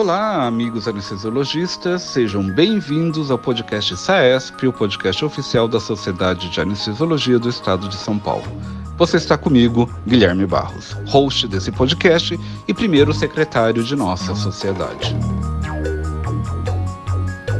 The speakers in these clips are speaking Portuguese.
Olá, amigos anestesiologistas, sejam bem-vindos ao podcast SAESP, o podcast oficial da Sociedade de Anestesiologia do Estado de São Paulo. Você está comigo, Guilherme Barros, host desse podcast e primeiro secretário de nossa sociedade.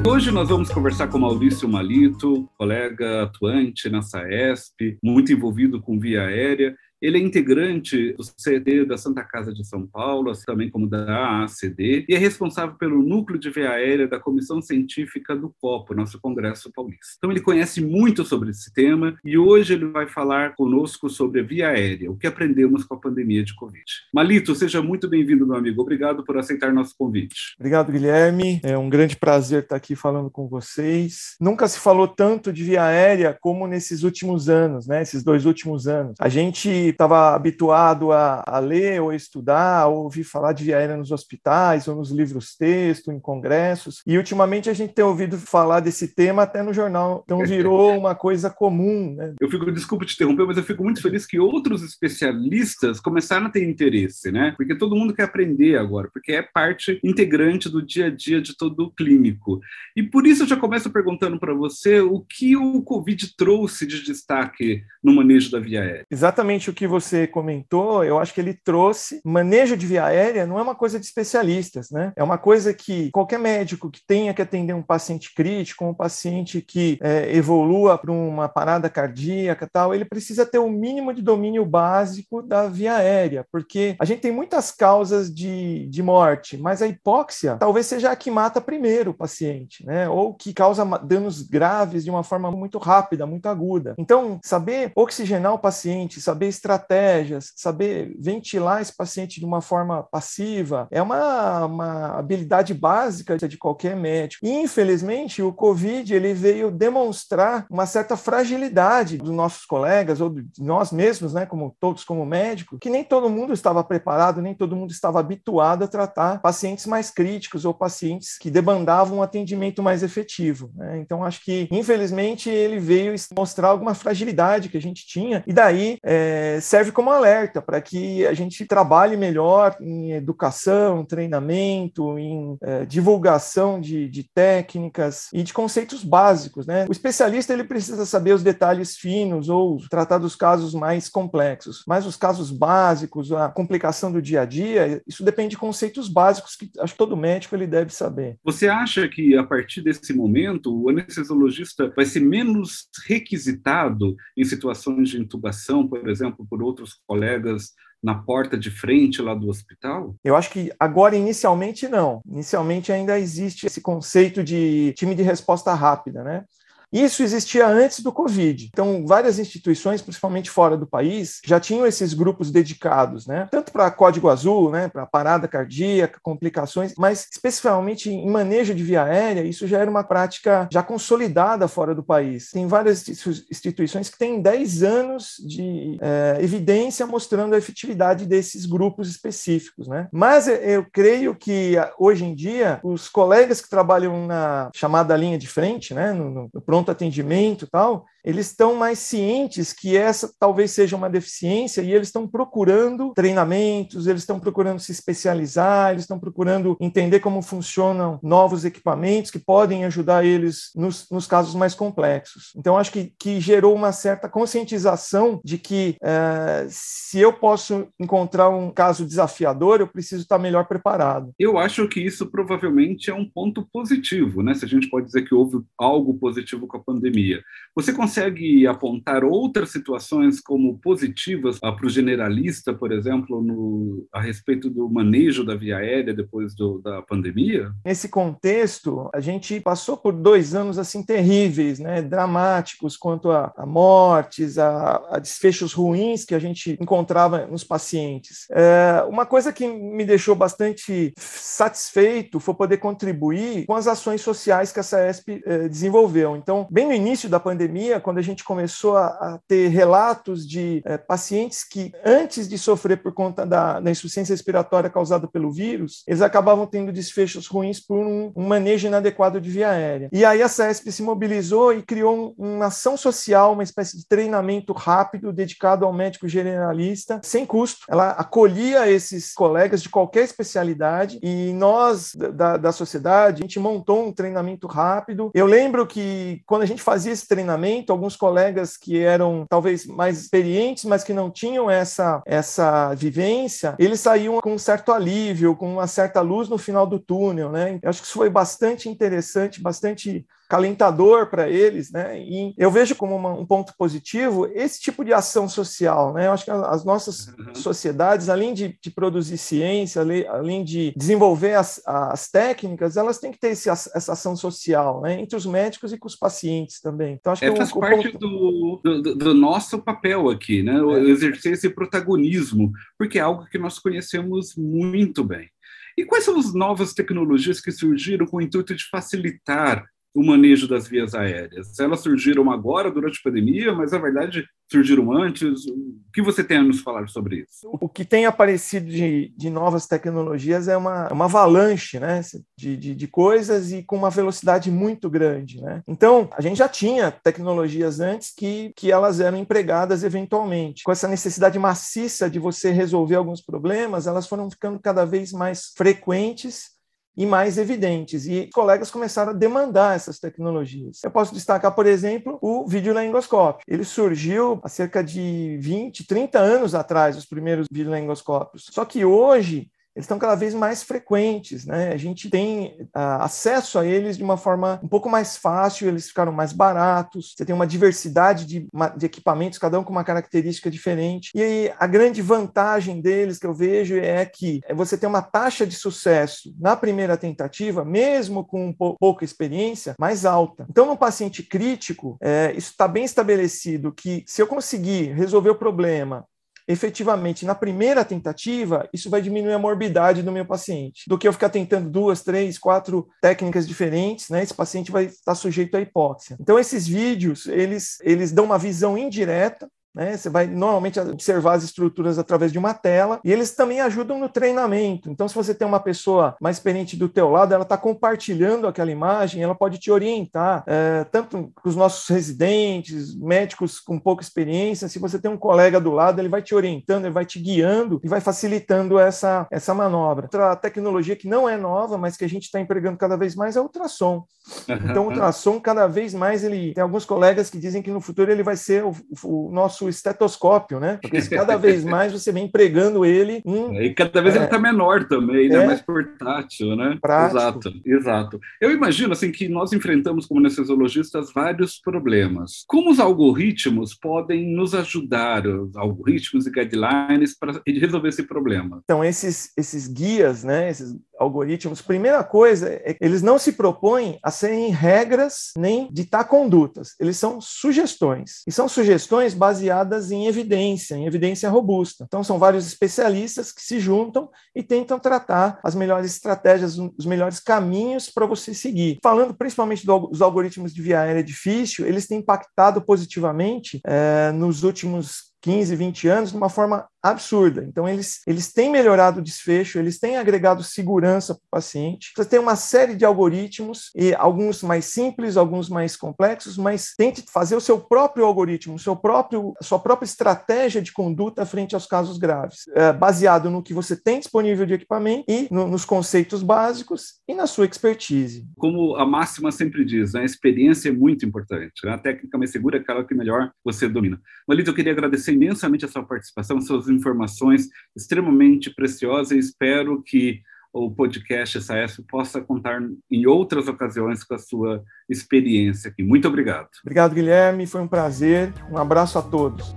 Hoje nós vamos conversar com Maurício Malito, colega atuante na SAESP, muito envolvido com via aérea ele é integrante do CD da Santa Casa de São Paulo, assim também como da AACD, e é responsável pelo núcleo de via aérea da Comissão Científica do COPO, nosso Congresso Paulista. Então ele conhece muito sobre esse tema e hoje ele vai falar conosco sobre a via aérea, o que aprendemos com a pandemia de Covid. Malito, seja muito bem-vindo, meu amigo. Obrigado por aceitar nosso convite. Obrigado, Guilherme. É um grande prazer estar aqui falando com vocês. Nunca se falou tanto de via aérea como nesses últimos anos, né? Esses dois últimos anos. A gente estava habituado a, a, ler ou estudar, ou ouvir falar de via aérea nos hospitais, ou nos livros texto, em congressos, e ultimamente a gente tem ouvido falar desse tema até no jornal, então virou uma coisa comum. Né? Eu fico, desculpa te interromper, mas eu fico muito feliz que outros especialistas começaram a ter interesse, né? Porque todo mundo quer aprender agora, porque é parte integrante do dia a dia de todo clínico. E por isso eu já começo perguntando para você o que o Covid trouxe de destaque no manejo da via aérea. Exatamente o que você comentou, eu acho que ele trouxe manejo de via aérea não é uma coisa de especialistas, né? É uma coisa que qualquer médico que tenha que atender um paciente crítico, um paciente que é, evolua para uma parada cardíaca tal, ele precisa ter o um mínimo de domínio básico da via aérea, porque a gente tem muitas causas de, de morte, mas a hipóxia talvez seja a que mata primeiro o paciente, né? Ou que causa danos graves de uma forma muito rápida, muito aguda. Então, saber oxigenar o paciente, saber estratégias, saber ventilar esse paciente de uma forma passiva, é uma, uma habilidade básica de qualquer médico. E, infelizmente, o Covid ele veio demonstrar uma certa fragilidade dos nossos colegas, ou de nós mesmos, né, como todos como médicos, que nem todo mundo estava preparado, nem todo mundo estava habituado a tratar pacientes mais críticos ou pacientes que demandavam um atendimento mais efetivo. Né? Então, acho que, infelizmente, ele veio mostrar alguma fragilidade que a gente tinha, e daí é, serve como alerta para que a gente trabalhe melhor em educação, treinamento, em é, divulgação de, de, técnicas e de conceitos básicos. Né? O especialista ele precisa saber os detalhes finos ou tratar dos casos mais complexos, mas os casos básicos, a complicação do dia a dia, isso depende de conceitos básicos que acho que todo médico ele deve saber. Você acha que a partir desse momento o anestesiologista vai ser menos requisitado em situações de intubação, por exemplo, por outros colegas na porta de frente lá do hospital? Eu acho que agora, inicialmente, não. Inicialmente ainda existe esse conceito de time de resposta rápida, né? Isso existia antes do Covid. Então, várias instituições, principalmente fora do país, já tinham esses grupos dedicados, né? Tanto para código azul, né? Para parada cardíaca, complicações, mas especificamente em manejo de via aérea, isso já era uma prática já consolidada fora do país. Tem várias instituições que têm 10 anos de é, evidência mostrando a efetividade desses grupos específicos, né? Mas eu creio que hoje em dia os colegas que trabalham na chamada linha de frente, né? no, no pronto atendimento e tal, eles estão mais cientes que essa talvez seja uma deficiência e eles estão procurando treinamentos, eles estão procurando se especializar, eles estão procurando entender como funcionam novos equipamentos que podem ajudar eles nos, nos casos mais complexos. Então, acho que, que gerou uma certa conscientização de que é, se eu posso encontrar um caso desafiador, eu preciso estar melhor preparado. Eu acho que isso provavelmente é um ponto positivo, né? Se a gente pode dizer que houve algo positivo com a pandemia. Você consegue consegue apontar outras situações como positivas ah, para o generalista, por exemplo, no, a respeito do manejo da via aérea depois do, da pandemia? Nesse contexto, a gente passou por dois anos assim terríveis, né, dramáticos quanto a, a mortes, a, a, desfechos ruins que a gente encontrava nos pacientes. É, uma coisa que me deixou bastante satisfeito foi poder contribuir com as ações sociais que a SAESP é, desenvolveu. Então, bem no início da pandemia, quando a gente começou a, a ter relatos de é, pacientes que, antes de sofrer por conta da, da, insuficiência respiratória causada pelo vírus, eles acabavam tendo desfechos ruins por um, um manejo inadequado de via aérea. E aí a CESP se mobilizou e criou um, uma ação social, uma espécie de treinamento rápido dedicado ao médico generalista, sem custo. Ela acolhia esses colegas de qualquer especialidade e nós, da, da sociedade, a gente montou um treinamento rápido. Eu lembro que quando a gente fazia esse treinamento, alguns colegas que eram talvez mais experientes, mas que não tinham essa, essa vivência, eles saíam com um certo alívio, com uma certa luz no final do túnel, né? Eu acho que isso foi bastante interessante, bastante calentador para eles, né? E eu vejo como uma, um ponto positivo esse tipo de ação social, né? Eu acho que as nossas uhum. sociedades, além de, de, produzir ciência, além de desenvolver as, as técnicas, elas têm que ter esse, essa ação social, né? Entre os médicos e com os pacientes também. Então acho que é, faz o, parte ponto... do, do, do, nosso papel aqui, né? É. Exercer esse protagonismo, porque é algo que nós conhecemos muito bem. E quais são as novas tecnologias que surgiram com o intuito de facilitar o manejo das vias aéreas. Elas surgiram agora, durante a pandemia, mas, na verdade, surgiram antes. O que você tem a nos falar sobre isso? O que tem aparecido de, de novas tecnologias é uma, uma avalanche né, de, de, de, coisas e com uma velocidade muito grande. Né? Então, a gente já tinha tecnologias antes que, que elas eram empregadas eventualmente. Com essa necessidade maciça de você resolver alguns problemas, elas foram ficando cada vez mais frequentes e mais evidentes. E colegas começaram a demandar essas tecnologias. Eu posso destacar, por exemplo, o videolengoscópio. Ele surgiu há cerca de 20, 30 anos atrás, os primeiros videolengoscópios. Só que hoje eles estão cada vez mais frequentes, né? A gente tem uh, acesso a eles de uma forma um pouco mais fácil, eles ficaram mais baratos, você tem uma diversidade de, de equipamentos, cada um com uma característica diferente. E aí, a grande vantagem deles que eu vejo é que você tem uma taxa de sucesso na primeira tentativa, mesmo com pouca experiência, mais alta. Então, no paciente crítico, é, isso está bem estabelecido que se eu conseguir resolver o problema efetivamente na primeira tentativa, isso vai diminuir a morbidade do meu paciente. Do que eu ficar tentando duas, três, quatro técnicas diferentes, né? Esse paciente vai estar sujeito à hipóxia. Então, esses vídeos, eles, eles dão uma visão indireta né? Você vai normalmente observar as estruturas através de uma tela e eles também ajudam no treinamento. Então, se você tem uma pessoa mais experiente do teu lado, ela está compartilhando aquela imagem, ela pode te orientar, é, tanto com os nossos residentes, médicos com pouca experiência. Se você tem um colega do lado, ele vai te orientando, ele vai te guiando e vai facilitando essa, essa manobra. Outra tecnologia que não é nova, mas que a gente está empregando cada vez mais é o ultrassom. Então, o ultrassom, cada vez mais, ele tem alguns colegas que dizem que no futuro ele vai ser o, o nosso nosso estetoscópio, né? Porque cada vez mais você vem empregando ele em, E cada vez é, ele está menor também, né? É, mais portátil, né? Prático. Exato, exato. Eu imagino assim que nós enfrentamos como anestesiologistas vários problemas. Como os algoritmos podem nos ajudar, os algoritmos e guidelines para resolver esse problema? Então, esses, esses guias, né? Esses algoritmos, primeira coisa é que eles não se propõem a serem regras nem ditar condutas, eles são sugestões. E são sugestões baseadas em evidência, em evidência robusta. Então, são vários especialistas que se juntam e tentam tratar as melhores estratégias, os melhores caminhos para você seguir. Falando principalmente dos algoritmos de via aérea difícil, eles têm impactado positivamente é, nos últimos 15, 20 anos de uma forma absurda. Então, eles, eles têm melhorado o desfecho, eles têm agregado segurança para o paciente. Você tem uma série de algoritmos, e alguns mais simples, alguns mais complexos, mas tente fazer o seu próprio algoritmo, seu próprio, sua própria estratégia de conduta frente aos casos graves, é, baseado no que você tem disponível de equipamento e no, nos conceitos básicos e na sua expertise. Como a máxima sempre diz, né, a experiência é muito importante. Né? A técnica mais segura é aquela que melhor você domina. Malito, eu queria agradecer imensamente a sua participação, suas informações extremamente preciosas e espero que o podcast SAES possa contar em outras ocasiões com a sua experiência aqui. Muito obrigado. Obrigado, Guilherme. Foi um prazer. Um abraço a todos.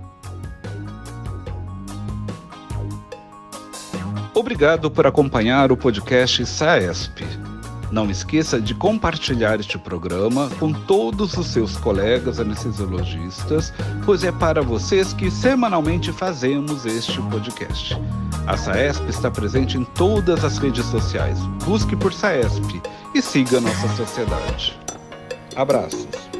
Obrigado por acompanhar o podcast SAESP. Não esqueça de compartilhar este programa com todos os seus colegas anestesiologistas, pois é para vocês que semanalmente fazemos este podcast. A SAESP está presente em todas as redes sociais. Busque por SAESP e siga nossa sociedade. Abraços.